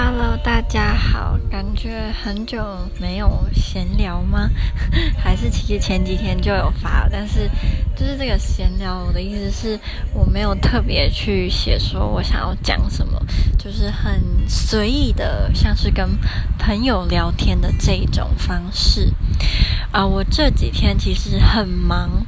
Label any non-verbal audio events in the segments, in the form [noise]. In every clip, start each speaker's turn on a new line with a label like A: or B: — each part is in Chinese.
A: Hello，大家好，感觉很久没有闲聊吗？[laughs] 还是其实前几天就有发，但是就是这个闲聊，我的意思是我没有特别去写说我想要讲什么，就是很随意的，像是跟朋友聊天的这种方式。啊，我这几天其实很忙，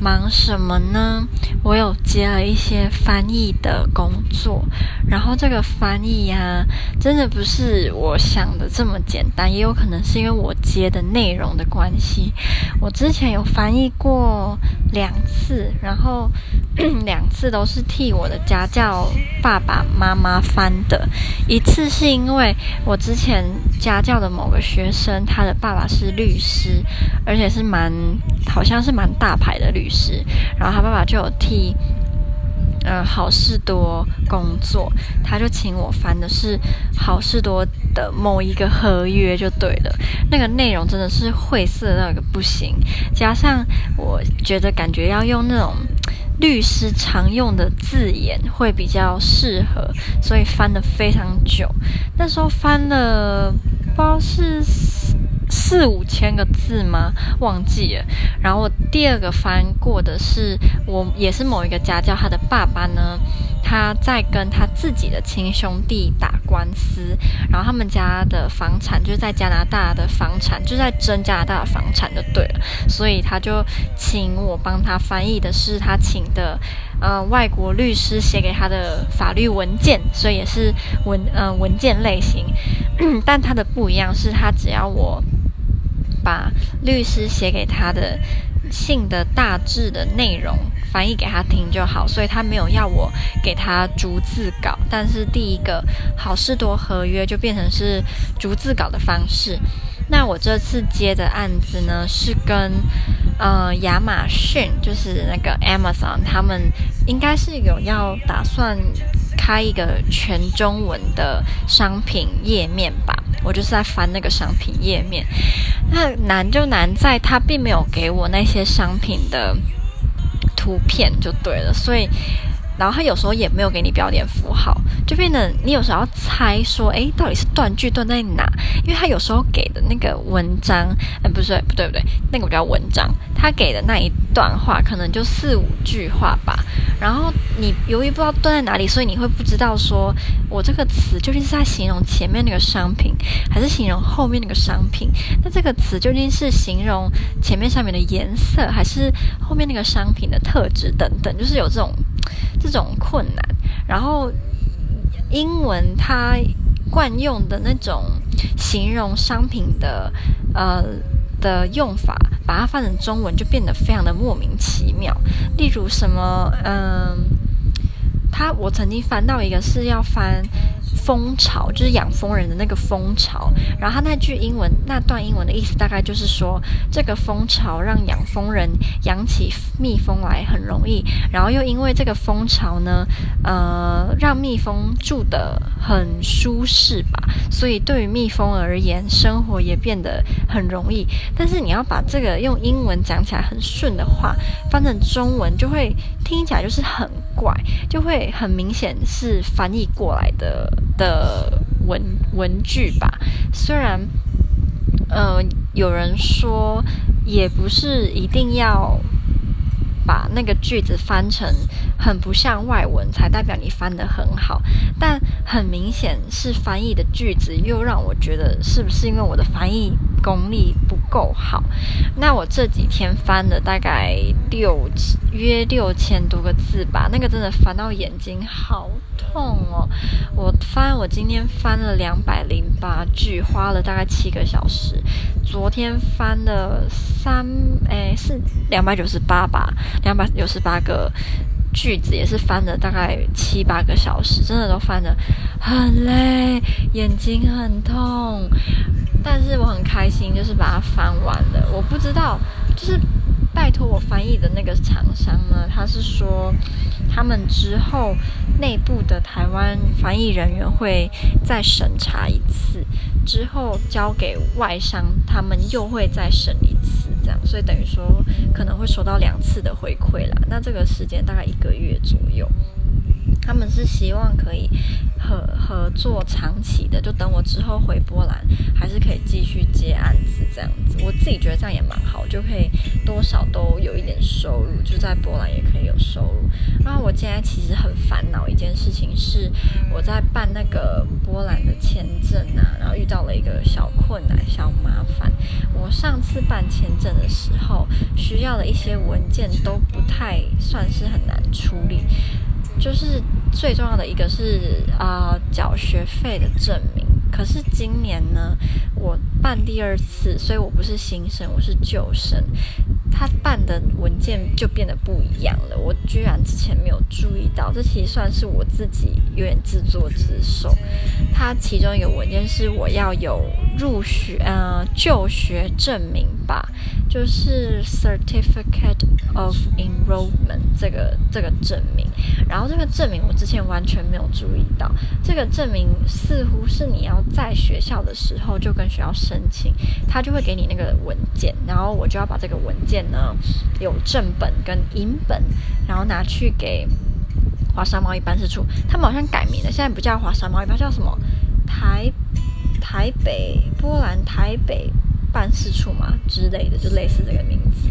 A: 忙什么呢？我有接了一些翻译的工作，然后这个翻译呀，真的不是是我想的这么简单，也有可能是因为我接的内容的关系。我之前有翻译过两次，然后 [clears throat] 两次都是替我的家教爸爸妈妈翻的。一次是因为我之前家教的某个学生，他的爸爸是律师，而且是蛮好像是蛮大牌的律师，然后他爸爸就有替。嗯，好事多工作，他就请我翻的是好事多的某一个合约就对了。那个内容真的是晦涩到一个不行，加上我觉得感觉要用那种律师常用的字眼会比较适合，所以翻了非常久。那时候翻了不知道是。四五千个字吗？忘记了。然后我第二个翻过的是，我也是某一个家教，他的爸爸呢，他在跟他自己的亲兄弟打官司，然后他们家的房产就在加拿大的房产，就在争加拿大的房产就对了，所以他就请我帮他翻译的是他请的呃外国律师写给他的法律文件，所以也是文呃文件类型，[coughs] 但他的不一样是他只要我。把律师写给他的信的大致的内容翻译给他听就好，所以他没有要我给他逐字稿。但是第一个好事多合约就变成是逐字稿的方式。那我这次接的案子呢，是跟呃亚马逊，就是那个 Amazon，他们应该是有要打算开一个全中文的商品页面吧。我就是在翻那个商品页面，那难就难在它并没有给我那些商品的图片就对了，所以。然后他有时候也没有给你标点符号，就变得你有时候要猜说，诶，到底是断句断在哪？因为他有时候给的那个文章，嗯，不是，不对，不对，那个叫文章，他给的那一段话可能就四五句话吧。然后你由于不知道断在哪里，所以你会不知道说我这个词究竟是在形容前面那个商品，还是形容后面那个商品？那这个词究竟是形容前面上面的颜色，还是后面那个商品的特质等等？就是有这种。这种困难，然后英文它惯用的那种形容商品的呃的用法，把它翻成中文就变得非常的莫名其妙。例如什么，嗯、呃，他我曾经翻到一个是要翻。蜂巢就是养蜂人的那个蜂巢，然后他那句英文那段英文的意思大概就是说，这个蜂巢让养蜂人养起蜜蜂来很容易，然后又因为这个蜂巢呢，呃，让蜜蜂住得很舒适吧，所以对于蜜蜂而言，生活也变得很容易。但是你要把这个用英文讲起来很顺的话，翻成中文就会听起来就是很怪，就会很明显是翻译过来的。的文文句吧，虽然，呃，有人说也不是一定要把那个句子翻成很不像外文才代表你翻得很好，但很明显是翻译的句子，又让我觉得是不是因为我的翻译功力不够好？那我这几天翻了大概六约六千多个字吧，那个真的翻到眼睛好痛哦！我翻，我今天翻了两百零八句，花了大概七个小时。昨天翻了三，哎，是两百九十八吧，两百九十八个句子，也是翻了大概七八个小时，真的都翻得很累，眼睛很痛。但是我很开心，就是把它翻完了。我不知道，就是。拜托我翻译的那个厂商呢，他是说他们之后内部的台湾翻译人员会再审查一次，之后交给外商，他们又会再审一次，这样，就等于说可能会收到两次的回馈啦。那这个时间大概一个月左右。他们是希望可以合合作长期的，就等我之后回波兰还是可以继续接案子这样子。我自己觉得这样也蛮好，就可以多少都有一点收入，就在波兰也可以有收入。然后我现在其实很烦恼一件事情是，我在办那个波兰的签证啊，然后遇到了一个小困难、小麻烦。我上次办签证的时候，需要的一些文件都不太算是很难处理。就是最重要的一个是啊，缴学费的证明。可是今年呢，我办第二次，所以我不是新生，我是旧生。他办的文件就变得不一样了，我居然之前没有注意到，这其实算是我自己有点自作自受。他其中一个文件是我要有入学呃就学证明吧，就是 Certificate of Enrollment 这个这个证明。然后这个证明我之前完全没有注意到，这个证明似乎是你要在学校的时候就跟学校申请，他就会给你那个文件，然后我就要把这个文件。呢，有正本跟英本，然后拿去给华沙贸易办事处。他们好像改名了，现在不叫华沙贸易办，叫什么？台台北波兰台北。办事处嘛之类的，就类似这个名字。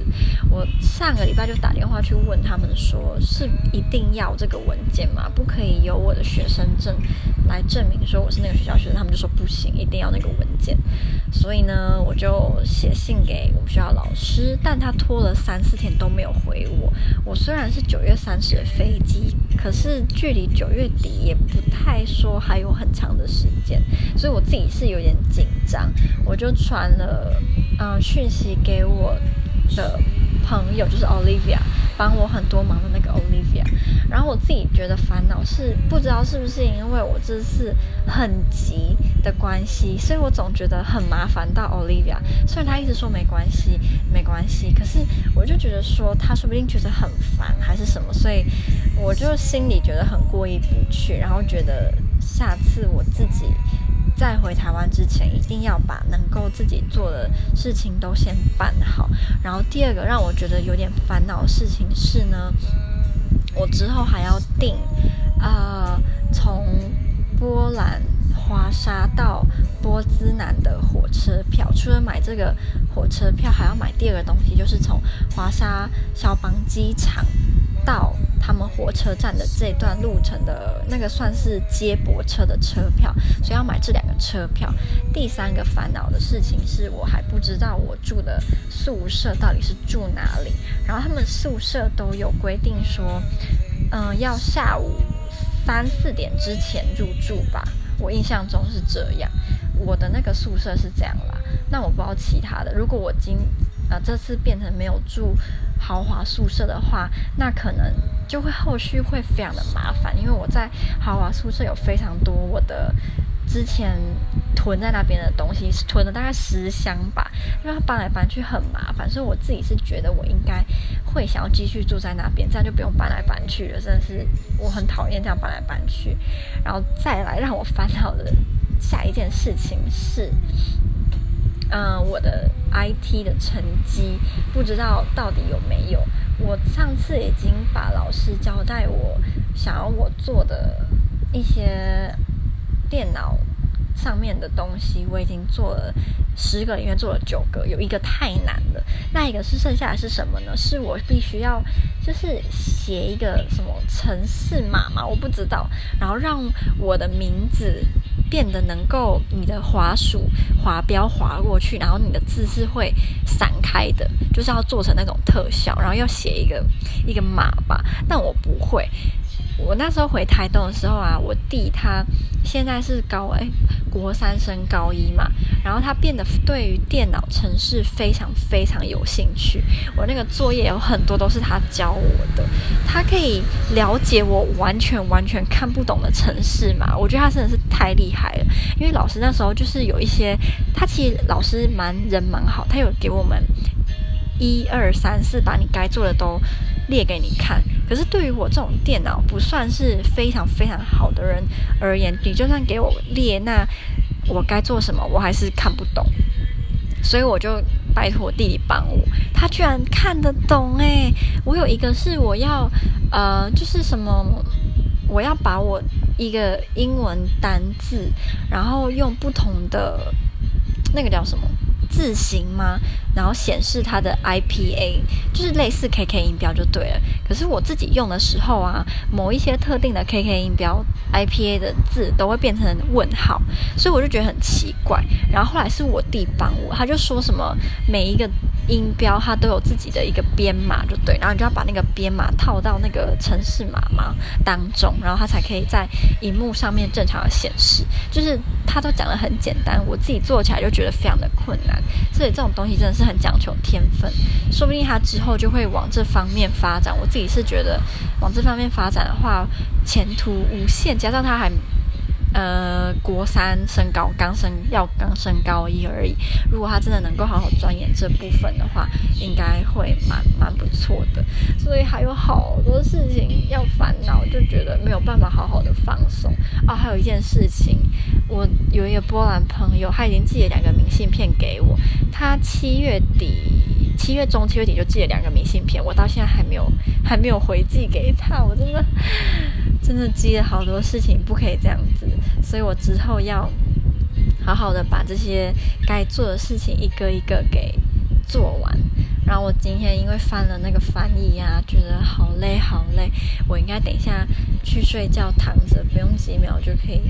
A: 我上个礼拜就打电话去问他们说，是一定要这个文件吗？不可以有我的学生证来证明说我是那个学校学生？他们就说不行，一定要那个文件。所以呢，我就写信给我们学校老师，但他拖了三四天都没有回我。我虽然是九月三十的飞机，可是距离九月底也不太说还有很长的时间，所以我自己是有点紧张。我就传了。嗯，讯息给我的朋友就是 Olivia，帮我很多忙的那个 Olivia。然后我自己觉得烦恼是不知道是不是因为我这次很急的关系，所以我总觉得很麻烦到 Olivia。虽然他一直说没关系，没关系，可是我就觉得说他说不定觉得很烦还是什么，所以我就心里觉得很过意不去，然后觉得下次我自己。在回台湾之前，一定要把能够自己做的事情都先办好。然后第二个让我觉得有点烦恼的事情是呢，我之后还要订，呃，从波兰华沙到波兹南的火车票。除了买这个火车票，还要买第二个东西，就是从华沙肖邦机场。到他们火车站的这段路程的那个算是接驳车的车票，所以要买这两车票。第三个烦恼的事情是我还不知道我住的宿舍到底是住哪里。然后他们宿舍都有规定说，嗯、要下午三四点之前入住吧。我印象中是这样，我的那个宿舍是这样啦。那我不知道其他的，如果我今呃这次变成没有住。豪华宿舍的话，那可能就会后续会非常的麻烦，因为我在豪华宿舍有非常多我的之前囤在那边的东西，囤了大概十箱吧，因为它搬来搬去很麻烦，所以我自己是觉得我应该会想要继续住在那边，这样就不用搬来搬去了。真的是我很讨厌这样搬来搬去，然后再来让我烦恼的下一件事情是。嗯、我的 IT 的成绩不知道到底有没有。我上次已经把老师交代我想要我做的一些电脑上面的东西，我已经做了十个里面做了九个，有一个太难了。那一个是剩下的是什么呢？是我必须要就是写一个什么城市码嘛，我不知道，然后让我的名字。变得能够你的滑鼠滑标滑过去，然后你的字是会散开的，就是要做成那种特效，然后要写一个一个码吧。但我不会。我那时候回台东的时候啊，我弟他现在是高诶国三升高一嘛，然后他变得对于电脑程式非常非常有兴趣。我那个作业有很多都是他教我的，他可以了解我完全完全看不懂的程式嘛。我觉得他真的是太厉害了，因为老师那时候就是有一些，他其实老师蛮人蛮好，他有给我们一二三四，把你该做的都列给你看。可是对于我这种电脑不算是非常非常好的人而言，你就算给我列，那我该做什么，我还是看不懂。所以我就拜托弟弟帮我，他居然看得懂诶，我有一个是我要呃，就是什么，我要把我一个英文单字，然后用不同的那个叫什么？字形吗？然后显示它的 IPA，就是类似 KK 音标就对了。可是我自己用的时候啊，某一些特定的 KK 音标 IPA 的字都会变成问号，所以我就觉得很奇怪。然后后来是我弟帮我，他就说什么每一个。音标它都有自己的一个编码，就对，然后你就要把那个编码套到那个城市码码当中，然后它才可以在荧幕上面正常的显示。就是它都讲得很简单，我自己做起来就觉得非常的困难。所以这种东西真的是很讲求天分，说不定它之后就会往这方面发展。我自己是觉得往这方面发展的话，前途无限，加上它还。呃，国三升高，刚升要刚升高一而已。如果他真的能够好好钻研这部分的话，应该会蛮蛮不错的。所以还有好多事情要烦恼，就觉得没有办法好好的放松啊。还有一件事情，我有一个波兰朋友，他已经寄了两个明信片给我。他七月底、七月中、七月底就寄了两个明信片，我到现在还没有还没有回寄给他。我真的真的积了好多事情，不可以这样子。所以我之后要好好的把这些该做的事情一个一个给做完。然后我今天因为翻了那个翻译啊，觉得好累好累，我应该等一下去睡觉，躺着不用几秒就可以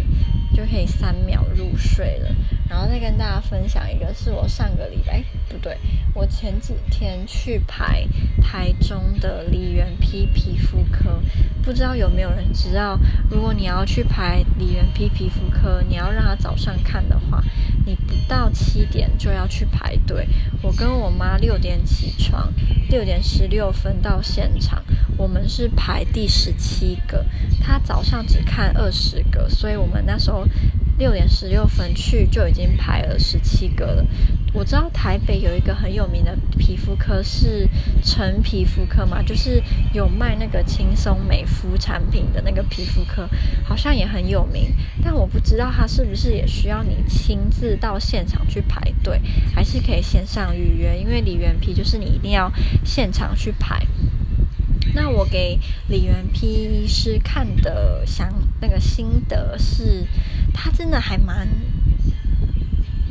A: 就可以三秒入睡了。然后再跟大家分享一个，是我上个礼拜，对，我前几天去排台中的李元丕皮肤科，不知道有没有人知道，如果你要去排李元丕皮肤科，你要让他早上看的话，你不到七点就要去排队。我跟我妈六点。起床六点十六分到现场，我们是排第十七个，他早上只看二十个，所以我们那时候六点十六分去就已经排了十七个了。我知道台北有一个很有名的皮肤科是陈皮肤科嘛，就是有卖那个轻松美肤产品的那个皮肤科，好像也很有名。但我不知道他是不是也需要你亲自到现场去排队，还是可以线上预约？因为李元皮就是你一定要现场去排。那我给李元丕医师看的想那个心得是，他真的还蛮。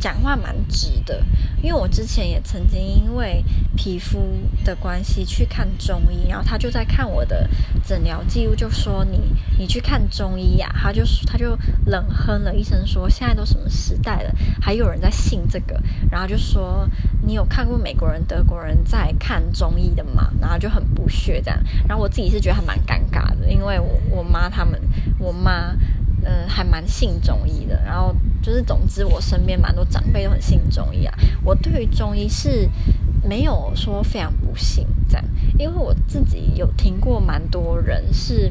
A: 讲话蛮直的，因为我之前也曾经因为皮肤的关系去看中医，然后他就在看我的诊疗记录，就说你你去看中医呀、他就他就冷哼了一声说，现在都什么时代了，还有人在信这个，然后就说你有看过美国人、德国人在看中医的吗？然后就很不屑这样，然后我自己是觉得还蛮尴尬的，因为我我妈他们，我妈。嗯，还蛮信中医的，然后就是总之，我身边蛮多长辈都很信中医啊。我对于中医是没有说非常不信这样，因为我自己有听过蛮多人是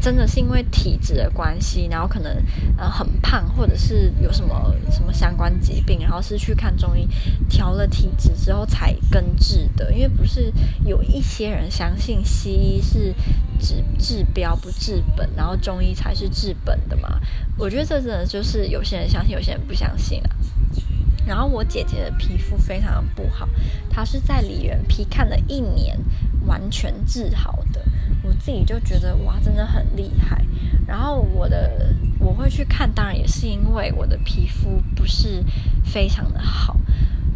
A: 真的是因为体质的关系，然后可能呃很胖，或者是有什么什么相关疾病，然后是去看中医调了体质之后才根治的。因为不是有一些人相信西医是。治治标不治本，然后中医才是治本的嘛？我觉得这真的就是有些人相信，有些人不相信啊。然后我姐姐的皮肤非常不好，她是在李元皮看了一年，完全治好的。我自己就觉得哇，真的很厉害。然后我的我会去看，当然也是因为我的皮肤不是非常的好。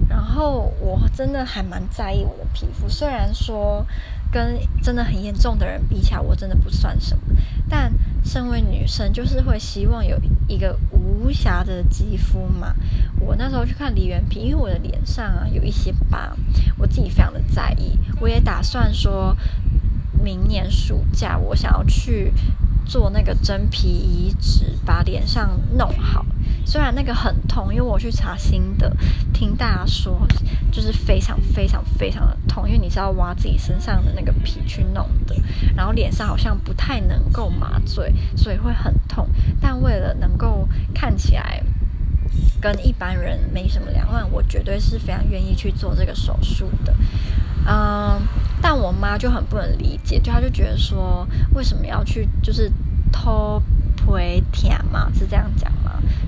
A: 然后我真的还蛮在意我的皮肤，虽然说。跟真的很严重的人比起来，我真的不算什么。但身为女生，就是会希望有一个无瑕的肌肤嘛。我那时候去看李元丕，因为我的脸上啊有一些疤，我自己非常的在意。我也打算说，明年暑假我想要去做那个真皮移植，把脸上弄好。虽然那个很痛，因为我去查心得，听大家说就是非常非常非常的痛，因为你是要挖自己身上的那个皮去弄的，然后脸上好像不太能够麻醉，所以会很痛。但为了能够看起来跟一般人没什么两样，我绝对是非常愿意去做这个手术的。嗯，但我妈就很不能理解，就她就觉得说，为什么要去就是偷。会甜嘛？是这样讲？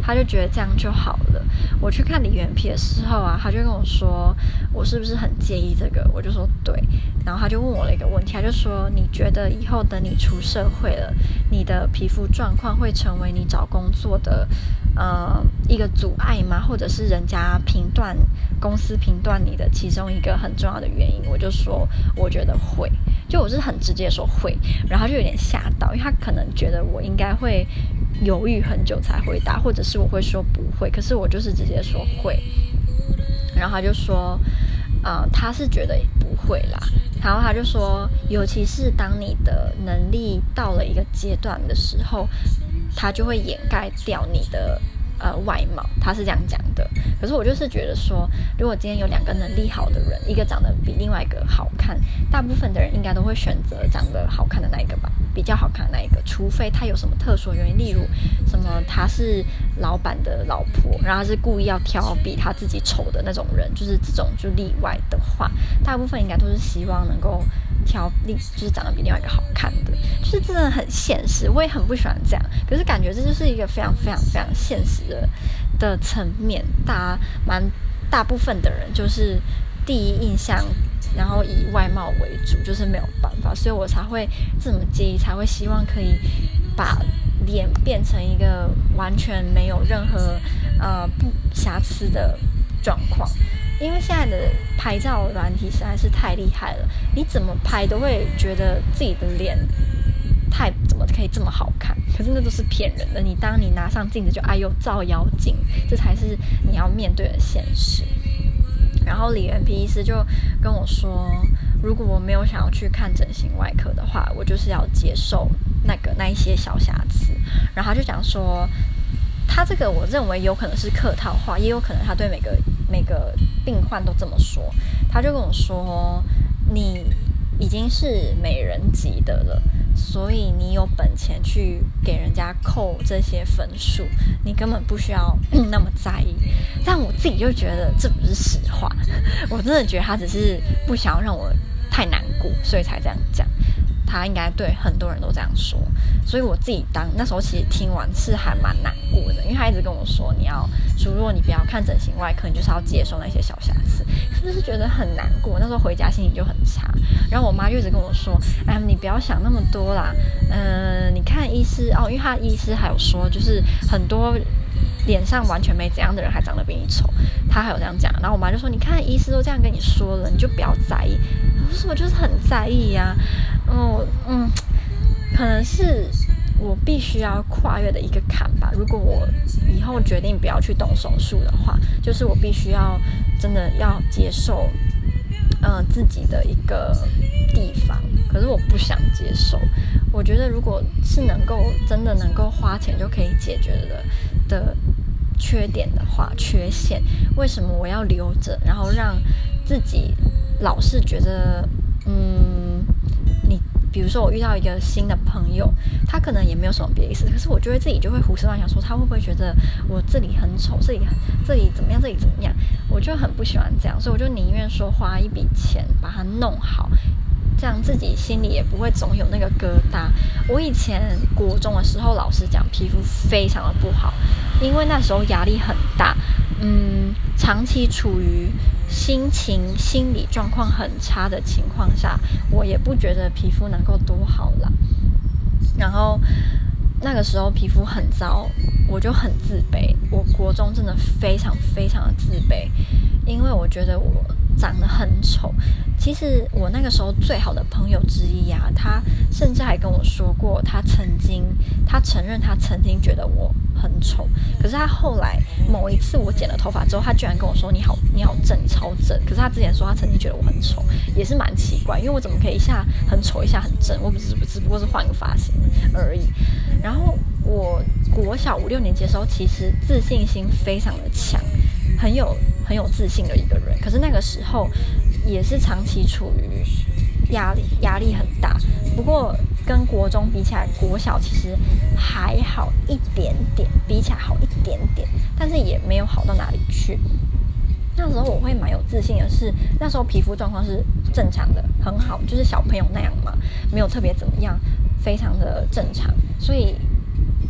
A: 他就觉得这样就好了。我去看李元皮的时候啊，他就跟我说，我是不是很介意这个？我就说对。然后他就问我了一个问题，他就说，你觉得以后等你出社会了，你的皮肤状况会成为你找工作的呃一个阻碍吗？或者是人家评断公司评断你的其中一个很重要的原因？我就说，我觉得会。就我是很直接说会，然后就有点吓到，因为他可能觉得我应该会犹豫很久才回答，或者是我会说不会，可是我就是直接说会，然后他就说，呃，他是觉得不会啦，然后他就说，尤其是当你的能力到了一个阶段的时候，他就会掩盖掉你的。呃，外貌他是这样讲的，可是我就是觉得说，如果今天有两个能力好的人，一个长得比另外一个好看，大部分的人应该都会选择长得好看的那一个吧，比较好看的那一个，除非他有什么特殊原因，例如什么他是老板的老婆，然后是故意要挑比他自己丑的那种人，就是这种就例外的话，大部分应该都是希望能够。挑另就是长得比另外一个好看的，真的很现实。我也很不喜欢这样，可是感觉这就是一个非常非常非常现实的的层面。大蛮大部分的人就是第一印象，然后以外貌为主，就是没有办法，所以我才会这么介意，才会希望可以把脸变成一个完全没有任何呃不瑕疵的状况。因为现在的拍照软体实在是太厉害了，你怎么拍都会觉得自己的脸太怎么可以这么好看？可是那都是骗人的。你当你拿上镜子就哎呦照妖镜，这才是你要面对的现实。然后李元皮医师就跟我说，如果我没有想要去看整形外科的话，我就是要接受那个那一些小瑕疵。然后他就讲说。他这个我认为有可能是客套话，也有可能他对每个每个病患都这么说。他就跟我说：“你已经是美人级的了，所以你有本钱去给人家扣这些分数，你根本不需要 [clears throat] 那么在意。”但我自己就觉得这不是实话，[laughs] 我真的觉得他只是不想要让我太难过，所以才这样讲。他应该对很多人都这样说，所以我自己当那时候其实听完是还蛮难过的，因为他一直跟我说，你要说如果你不要看整形外科，你就是要接受那些小瑕疵，是不是觉得很难过？那时候回家心情就很差，然后我妈就一直跟我说，哎，你不要想那么多啦，嗯、你看医师哦，因为他医师还有说，就是很多。脸上完全没怎样的人还长得比你丑，他还有这样讲。然后我妈就说：“你看医师都这样跟你说了，你就不要在意。”我说：“我就是很在意呀。”，哦嗯，可能是我必须要跨越的一个坎吧。如果我以后决定不要去动手术的话，就是我必须要真的要接受，呃，自己的一个地方。可是我不想接受。我觉得如果是能够真的能够花钱就可以解决的的。缺点的话，缺陷，为什么我要留着？然后让自己老是觉得，嗯，比如说我遇到一个新的朋友，他可能也没有什么别的意思，可是我觉得自己就会胡思乱想，说他会不会觉得我这里很丑，这里这里怎么样，这里怎么样？我就很不喜欢这样，所以我就宁愿说花一笔钱把它弄好。这样自己心里也不会总有那个疙瘩。我以前国中的时候，老师讲皮肤非常的不好，因为那时候压力很大，嗯，长期处于心情、心理状况很差的情况下，我也不觉得皮肤能够多好啦。然后那个时候皮肤很糟，我就很自卑。我国中真的非常非常的自卑，因为我觉得我。长得很丑，其实我那个时候最好的朋友之一啊，他甚至还跟我说过，他曾经，他承认他曾经觉得我很丑，可是他后来某一次我剪了头发之后，他居然跟我说你好，你好正，超正。可是他之前说他曾经觉得我很丑，也是蛮奇怪，因为我怎么可以一下很丑，一下很正？我不是只不过是换个发型而已。然后我国小五六年级的时候，其实自信心非常的强。很有很有自信的一个人，可是那个时候也是长期处于压力压力很大。不过跟国中比起来，国小其实还好一点点，比起来好一点点，但是也没有好到哪里去。那时候我会蛮有自信的是，那时候皮肤状况是正常的，很好，就是小朋友那样嘛，没有特别怎么样，非常的正常，所以。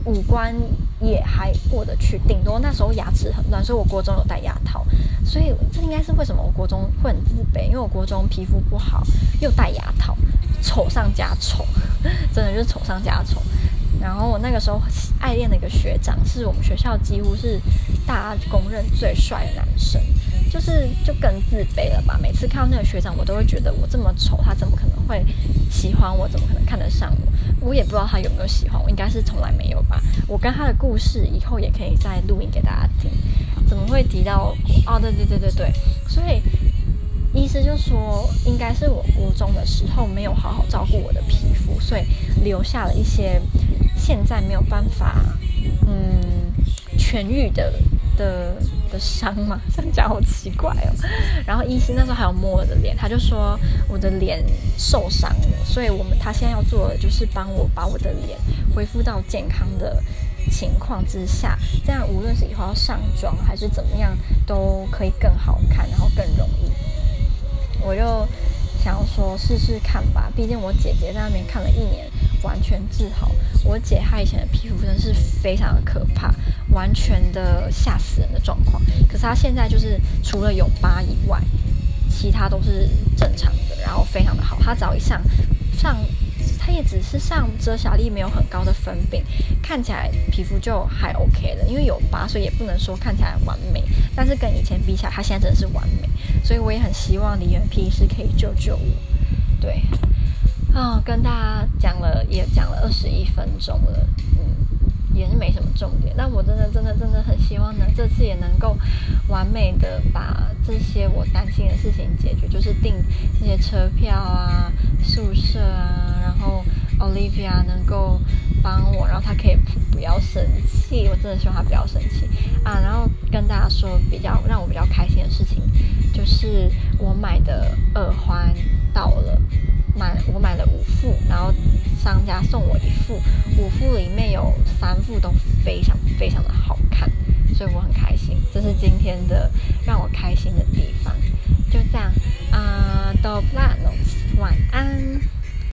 A: 五官也还过得去，顶多那时候牙齿很乱，所以我国中有戴牙套，所以这应该是为什么我国中会很自卑，因为我国中皮肤不好，又戴牙套，丑上加丑，[laughs] 真的就是丑上加丑。然后我那个时候爱恋的一个学长，是我们学校几乎是大家公认最帅的男生，就是就更自卑了吧。每次看到那个学长，我都会觉得我这么丑，他怎么可能会喜欢我？怎么可能看得上我？我也不知道他有没有喜欢我，应该是从来没有吧。我跟他的故事以后也可以再录音给大家听。怎么会提到？哦，对对对对对，所以。医师就说，应该是我国中的时候没有好好照顾我的皮肤，所以留下了一些现在没有办法嗯痊愈的的的伤嘛。这样讲好奇怪哦。然后医师那时候还有摸我的脸，他就说我的脸受伤了，所以我们他现在要做的就是帮我把我的脸恢复到健康的情况之下，这样无论是以后要上妆还是怎么样，都可以更好看，然后更容易。我就想要说试试看吧，毕竟我姐姐在那边看了一年，完全治好。我姐她以前的皮肤真的是非常的可怕，完全的吓死人的状况。可是她现在就是除了有疤以外，其他都是正常的，然后非常的好。她只要一上上。她也只是上遮瑕力没有很高的粉饼，看起来皮肤就还 OK 了。因为有疤，所以也不能说看起来完美。但是跟以前比起来，她现在真的是完美。所以我也很希望李元皮医师可以救救我。对，哦，跟大家讲了也讲了二十一分钟了，嗯。也是没什么重点，但我真的真的真的很希望呢，这次也能够完美的把这些我担心的事情解决，就是订这些车票啊、宿舍啊，然后 Olivia 能够帮我，然后他可以不要生气，我真的希望他不要生气啊。然后跟大家说比较让我比较开心的事情，就是我买的耳环到了。买我买了五副，然后商家送我一副，五副里面有三副都非常非常的好看，所以我很开心。这是今天的让我开心的地方，就这样啊，都烂了。